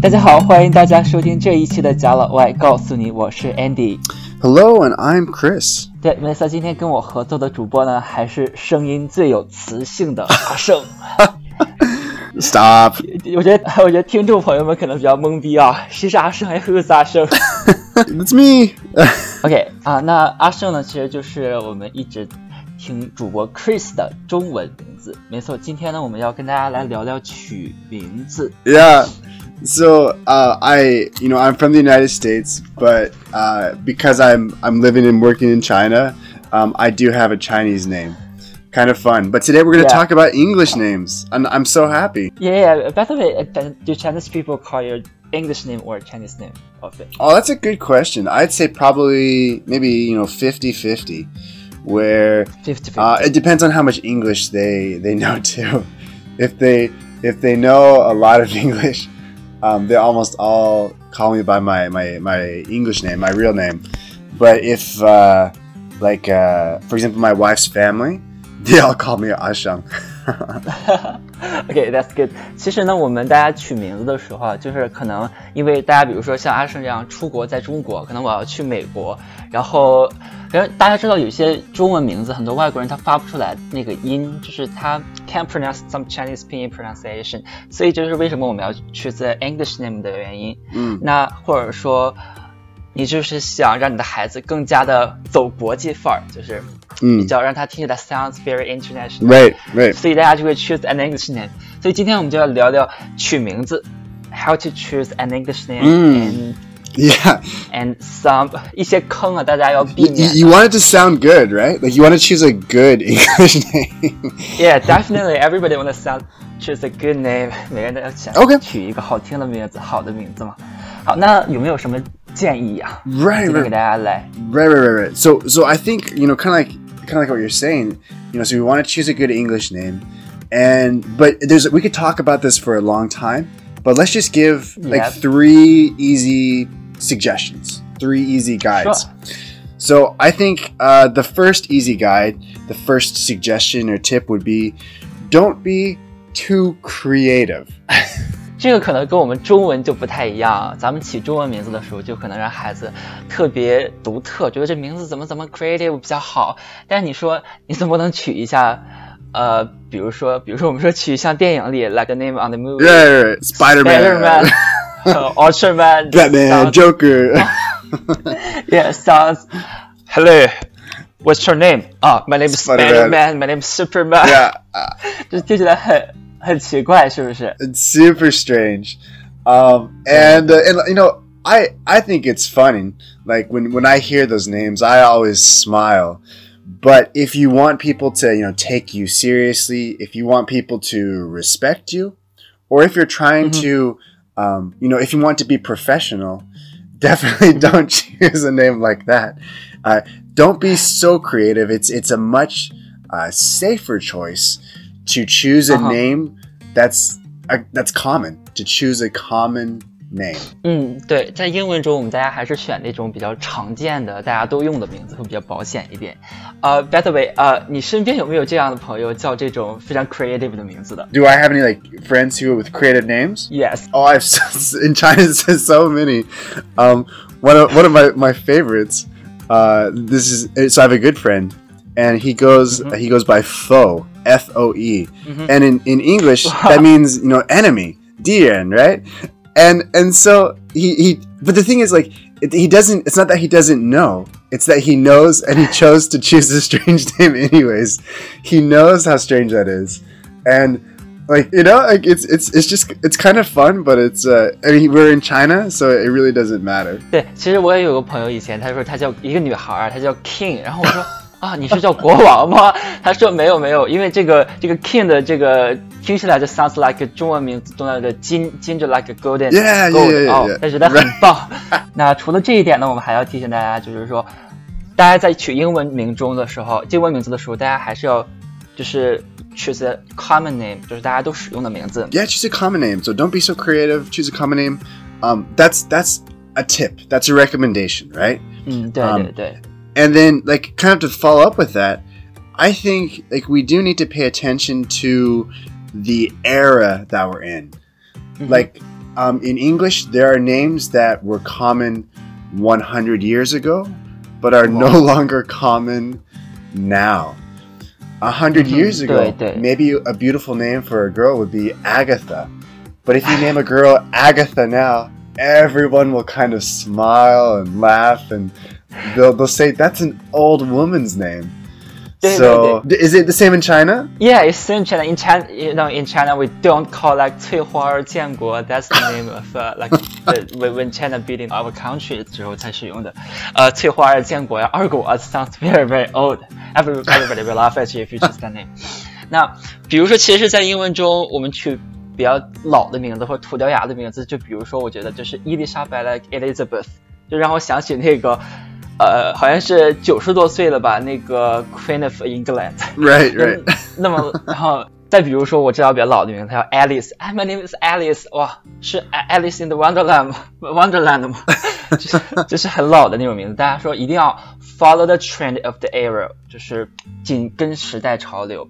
大家好，欢迎大家收听这一期的贾老外告诉你，我是 Andy。Hello, and I'm Chris. 对，没错今天跟我合作的主播呢，还是声音最有磁性的阿胜。Stop. 我觉得，我觉得听众朋友们可能比较懵逼啊，谁是阿胜，Who's 阿胜 It's me.？OK 啊，那阿胜呢，其实就是我们一直听主播 Chris 的中文名字。没错，今天呢，我们要跟大家来聊聊取名字。yeah. So uh, I, you know, I'm from the United States, but uh, because I'm I'm living and working in China, um, I do have a Chinese name. Kind of fun. But today we're going to Yeah. talk about English names, and I'm so happy. Yeah, yeah. By the way, uh, do Chinese people call your English name or Chinese name? Oh, that's a good question. I'd say probably maybe you know 50-50, where 50 Uh, it depends on how much English they they know too. If they if they know a lot of English, um, they almost all call me by my, my, my English name, my real name. But if uh, like uh, for example, my wife's family, they all call me Ashang. OK, that's good. 其实呢，我们大家取名字的时候啊，就是可能因为大家比如说像阿胜这样出国在中国，可能我要去美国，然后然后大家知道有些中文名字，很多外国人他发不出来那个音，就是他 can't pronounce some Chinese pinyin pronunciation，所以这就是为什么我们要去 the English name 的原因。嗯那或者说。你就是想让你的孩子更加的走国际范儿，就是比 Mm. 较让他听起来 sounds very international。 Right, right. 所以大家就会 choose an English name。所以今天我们就要聊聊取名字，how to choose an English name、嗯 Yeah. and and some 一些坑啊，大家要避 You, 免 you want it to sound good, right? Like you want to choose a good English name. Yeah, definitely everybody want to sound choose a good name。每个人都要想 OK 取一个好听的名字，好的名字嘛。好，那有没有什么 建议啊？ Right, 今天 right. 给大家来 Right, right, right, right. So, so I think you know, kind of like, kind of like what you're saying. You know, so we want to choose a good English name, and but there's we could talk about this for a long time, but let's just give like Yep. three easy suggestions, three easy guides. Sure. So I think uh, the first easy guide, the first suggestion or tip would be, don't be too creative. 这个可能跟我们中文就不太一样。咱们起中文名字的时候，就可能让孩子特别独特，觉得这名字怎么怎么 creative 比较好。但是你说你怎么能取一下？呃，比如说，比如说我们说取像电影里 like the name on the right. Spider-Man, Spider-Man Ultraman, Batman, Joker. Yeah, sounds. Hello, what's your name? 啊、m y name is Spider-Man. Spider-Man. My name is Superman. yeah. uh, 这听起来很 很奇怪，是不是？ It's super strange. Um, and uh, and you know, I I think it's funny. Like when when I hear those names, I always smile. But if you want people to you know take you seriously, if you want people to respect you, or if you're trying Mhm. to, um, you know, if you want to be professional, definitely don't choose a name like that. Uh, don't be so creative. It's it's a much uh, safer choice to choose a Uh-huh. name that's uh, that's common. To choose a common name. 嗯，对，在英文中我们大家还是选那种比较常见的、大家都用的名字，会比较保险一点。呃、b y the way，呃，你身边有没有这样的朋友叫这种非常 creative 的名字的 Do I have any like friends who with creative names? ？Yes， Oh, I've in China there's so many. Um, one of one of my my favorites. Uh, this is so I have a good friend, and he goes Mhm. he goes by Foe F O E, Mhm. and in in English Wow. that means you know enemy, DN, right? And and so he he. But the thing is like. It, he doesn't. It's not that he doesn't know. It's that he knows, and he chose to choose a strange name anyways. He knows how strange that is, and like you know like it's it's it's just it's kind of fun but it's uh i mean we're in china so it really doesn't matter 对，其实我也有个朋友，以前他说他叫一个女孩儿，她叫 King，然后我说 啊，你是叫国王吗？他说没有没有，因为这个这个 King 的这个听起来就 sounds like 中文名字中的金金就 like a golden Yeah, yeah, gold yeah, yeah, 哦他觉得很棒。那除了这一点呢，我们还要提醒大家，就是说，大家在取英文名中的时候，英文名字的时候，大家还是要就是 choose a common name，就是大家都使用的名字。yeah choose a common name so don't be so creative choose a common name um that's that's a tip that's a recommendation right 嗯，对 Um, 对对。And then like kind of to follow up with that i think like we do need to pay attention to the era that we're in Mhm. like Um, in English, there are names that were common 100 years ago, but are no longer common now. A hundred Mhm, years ago, maybe a beautiful name for a girl would be Agatha. But if you name a girl Agatha now, everyone will kind of smile and laugh and they'll, they'll say that's an old woman's name. 对， So, d- is it the same in China? Yeah, it's same China. In China, you know, in China, we don't call like 翠花儿建国. That's the name of uh, like the, when when China beating our country 之后才使用的。呃，翠花儿建国呀，二国 sounds very very old. Every everybody will laugh at you if you choose that name. 那比如说，其实，在英文中，我们取比较老的名字或者土掉牙的名字，就比如说，我觉得就是伊丽莎白 like Elizabeth，就让我想起那个。 呃，好像是九十多岁了吧，那个 Queen of England，Right, right. 那么，然后再比如说，我知道比较老的名字，它叫 Alice。哎，My name is Alice。哇，是 Alice in the Wonderland 吗？Wonderland 吗？就是就是很老的那种名字。大家说一定要 follow the trend of the era，就是紧跟时代潮流。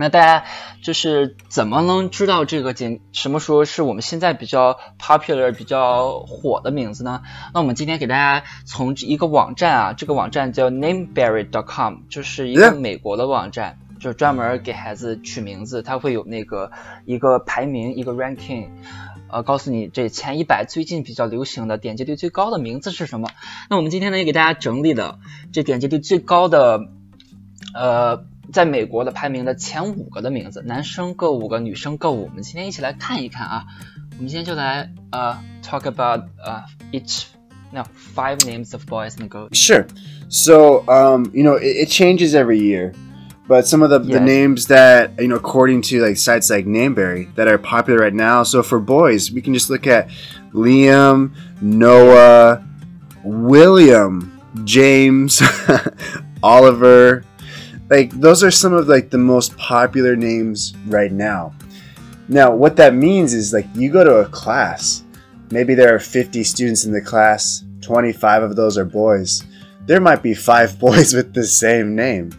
那大家就是怎么能知道这个简什么时候是我们现在比较 popular、比较火的名字呢？那我们今天给大家从一个网站啊，这个网站叫 nameberry.com，就是一个美国的网站，就是专门给孩子取名字，它会有那个一个排名，一个 ranking。呃，告诉你这前一百最近比较流行的、点击率最高的名字是什么？那我们今天呢也给大家整理了这点击率最高的，呃，在美国的排名的前五个的名字，男生各五个，女生各五。我们今天一起来看一看啊。我们今天就来呃 talk about 呃 each no five names of boys and girls. Sure. So, um, you know, it, it changes every year, but some of the, the Yes. names that you know, according to like sites like Nameberry, that are popular right now. So for boys, we can just look at Liam, Noah, William, James, Oliver. Like those are some of like the most popular names right now. Now, what that means is like you go to a class, maybe there are 50 students in the class, 25 of those are boys. There might be five boys with the same name.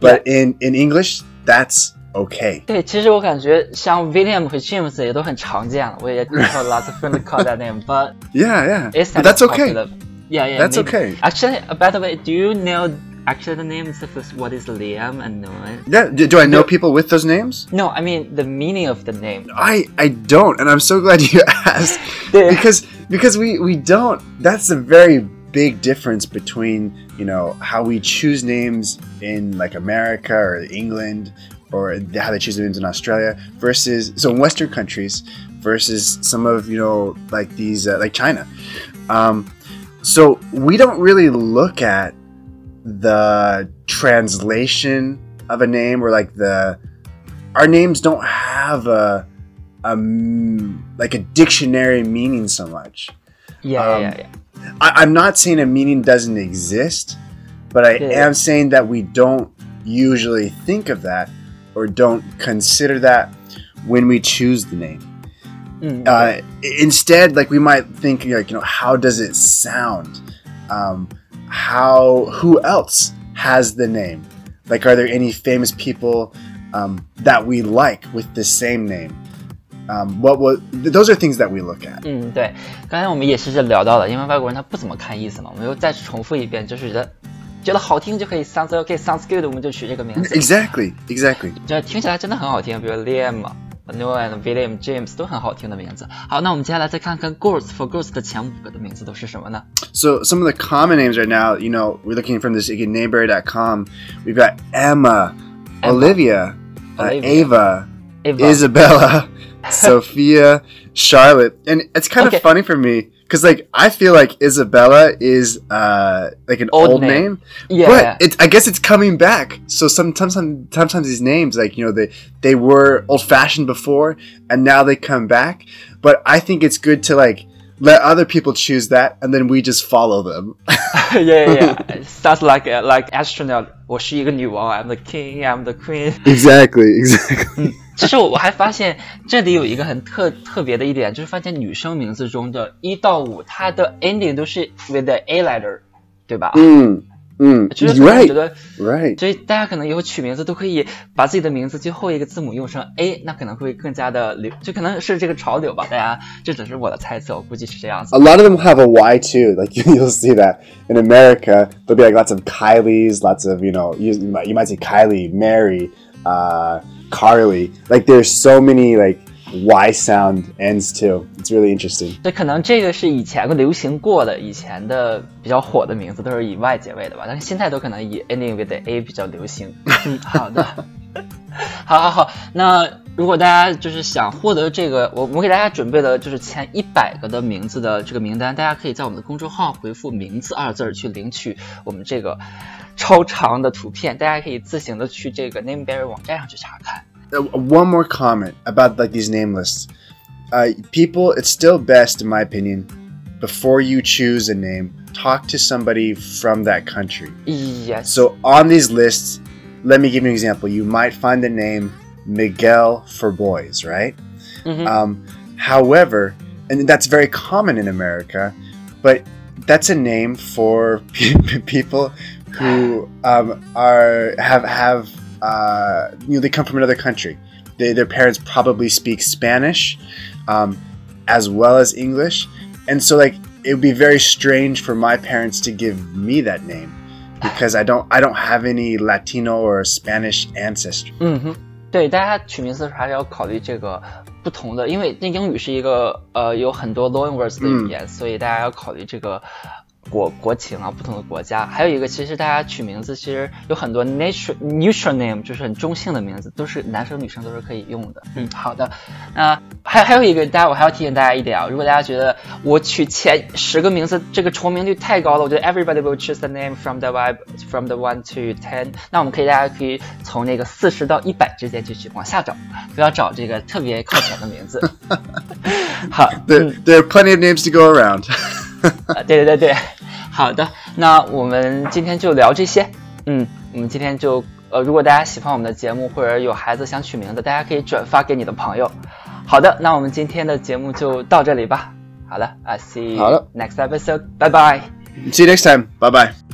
But in, in English, that's okay. 对，其实我感觉像 William 和 James 也都很常见了，我也听说 lots of friends call that name, but Yeah, yeah. it's But not that's okay. popular. Yeah, yeah. That's maybe. okay. Actually, uh, by the way, do you know actually the names of this- what is Liam and Noah? Yeah, do, do I know people with those names? No, I mean the meaning of the name. I I don't, and I'm so glad you asked because because we we don't. That's a very big difference between you know how we choose names in like America or England or how they choose names in Australia versus so in Western countries versus some of you know like these uh, like China. Um, so we don't really look at the translation of a name or like the our names don't have a, a like a dictionary meaning so much. Yeah, Um, yeah, yeah. I, I'm not saying a meaning doesn't exist, but I Yeah. am saying that we don't usually think of that or don't consider that when we choose the name. 嗯，Uh, instead, like we might think, like you know, how does it sound? Um, how who else has the name? Like, are there any famous people um, that we like with the same name? Um, what was? th- Those are things that we look at. 嗯，对，刚才我们也是聊到了，因为外国人他不怎么看意思嘛，我们又再重复一遍，就是觉得觉得好听就可以 sounds okay sounds good，我们就取这个名字， Exactly, exactly. 这听起来真的很好听，比如 Liam Noah and William James 都很好听的名字。好，那我们接下来再看看 Girls for Girls 的前五个的名字都是什么呢？So some of the common names right now, you know, we're looking from this nameberry.com. We've got Emma, Emma Olivia, uh, Olivia. Uh, Ava, Ava, Isabella, Sophia, Charlotte, and it's kind okay. of funny for me because like I feel like Isabella is uh like an Old old, name. name, Yeah, but yeah. it's I guess it's coming back. So sometimes sometimes these names like you know they they were old fashioned before and now they come back. But I think it's good to like let other people choose that and then we just follow them. yeah, yeah, yeah. Sounds like a, like astronaut。我是一个女王，I'm the king, I'm the queen。 exactly, exactly. 其实我我还发现这里有一个很特特别的一点，就是发现女生名字中的一到五，它的 ending 都是 with the A letter，对吧？Mm. Mm, 就是我 right, 觉得，right. 所以大家可能以后取名字都可以把自己的名字最后一个字母用成 A，那可能会更加的流，就可能是这个潮流吧。大家这只是我的猜测，我估计是这样子 A。lot of them have a Y too. Like you'll see that in America, there'll be like lots of Kylies, lots of you know. You, might you might say Kylie, Mary, uh, Carly. Like there's so many like Y sound ends too. It's really interesting. 对，可能这个是以前流行过的，以前的比较火的名字都是以 Y 结尾的吧，但是现在都可能以 ending with A 比较流行。嗯，好的，好好好。那如果大家就是想获得这个，我我给大家准备了就是前一百个的名字的这个名单，大家可以在我们的公众号回复“名字”二字去领取我们这个超长的图片，大家可以自行的去这个 Nameberry 网站上去查看。 Uh, one more comment about like these name lists. Uh, people, it's still best in my opinion. Before you choose a name, talk to somebody from that country. Yes， So on these lists, let me give you an example. You might find the name Miguel for boys, right? Mhm. Um, however, and that's very common in America, but that's a name for pe- people who um, are have have uh, you know they come from another country. They, their parents probably speak Spanish um, as well as English, and so like it would be very strange for my parents to give me that name because I don't I don't have any Latino or Spanish ancestry. 嗯哼，对，大家取名字的时候还是要考虑这个不同的，因为那英语是一个呃有很多 loan words 的语言，所以大家要考虑这个 国国情啊，不同的国家。还有一个，其实大家取名字其实有很多 nature neutral name，就是很中性的名字，都是男生女生都是可以用的。嗯，好的。那还还有一个，大家我还要提醒大家一点啊，如果大家觉得我取前十个名字这个重名率太高了，我觉得 everybody will choose the name from the vibe from the one to ten，那我们可以大家可以从那个四十到一百之间继续往下找，不要找这个特别靠前的名字。好，There, there are plenty of names to go around. 啊，对对对对，好的，那我们今天就聊这些。嗯，我们今天就呃，如果大家喜欢我们的节目，或者有孩子想取名字，大家可以转发给你的朋友。好的，那我们今天的节目就到这里吧。好了，，I，see you 好了 next episode，拜拜。See you next time. Bye bye.